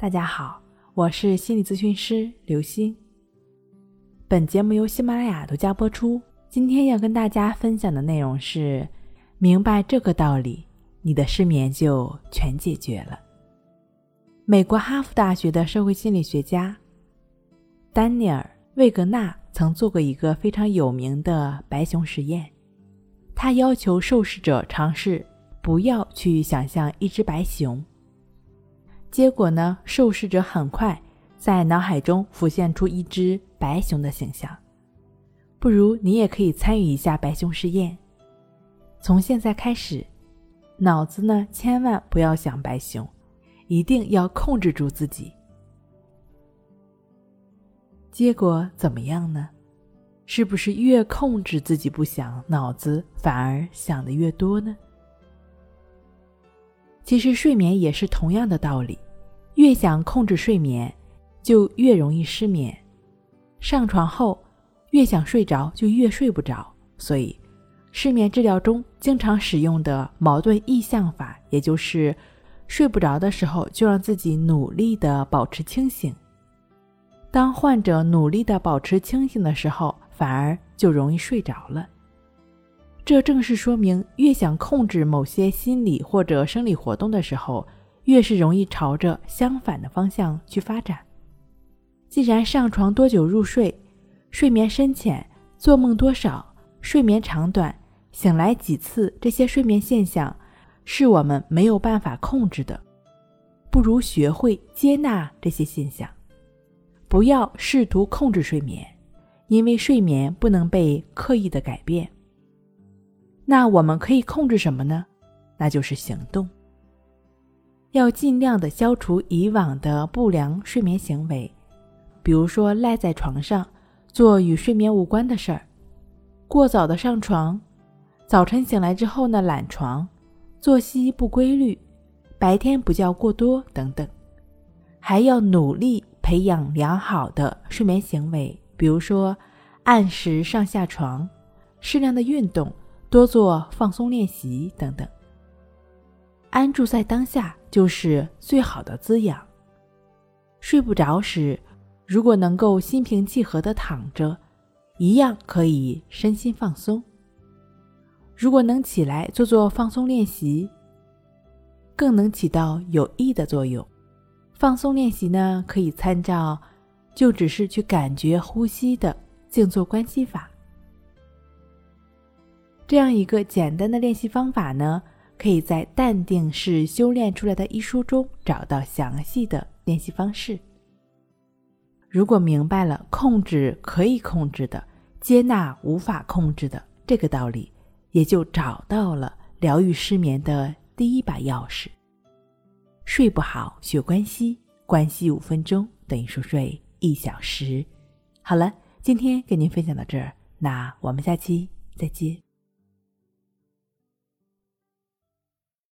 大家好，我是心理咨询师刘星。本节目由喜马拉雅独家播出。今天要跟大家分享的内容是：明白这个道理，你的失眠就全解决了。美国哈佛大学的社会心理学家丹尼尔·魏格纳曾做过一个非常有名的白熊实验。他要求受试者尝试不要去想象一只白熊。结果呢？受试者很快在脑海中浮现出一只白熊的形象。不如你也可以参与一下白熊试验。从现在开始，脑子呢千万不要想白熊，一定要控制住自己。结果怎么样呢？是不是越控制自己不想，脑子反而想的越多呢？其实睡眠也是同样的道理，越想控制睡眠，就越容易失眠。上床后越想睡着，就越睡不着。所以，失眠治疗中经常使用的矛盾意向法，也就是睡不着的时候就让自己努力的保持清醒。当患者努力的保持清醒的时候，反而就容易睡着了。这正是说明，越想控制某些心理或者生理活动的时候，越是容易朝着相反的方向去发展。既然上床多久入睡、睡眠深浅、做梦多少、睡眠长短、醒来几次这些睡眠现象是我们没有办法控制的，不如学会接纳这些现象，不要试图控制睡眠，因为睡眠不能被刻意的改变。那我们可以控制什么呢？那就是行动。要尽量的消除以往的不良睡眠行为，比如说赖在床上做与睡眠无关的事儿，过早的上床，早晨醒来之后呢懒床，作息不规律，白天不觉过多等等。还要努力培养良好的睡眠行为，比如说按时上下床，适量的运动。多做放松练习等等。安住在当下就是最好的滋养。睡不着时，如果能够心平气和的躺着，一样可以身心放松。如果能起来做做放松练习，更能起到有益的作用。放松练习呢，可以参照，就只是去感觉呼吸的静坐观息法。这样一个简单的练习方法呢，可以在《淡定是修炼出来的》一书中找到详细的练习方式。如果明白了控制可以控制的，接纳无法控制的这个道理，也就找到了疗愈失眠的第一把钥匙。睡不好学关系，关系五分钟等于熟睡一小时。好了，今天跟您分享到这儿，那我们下期再见。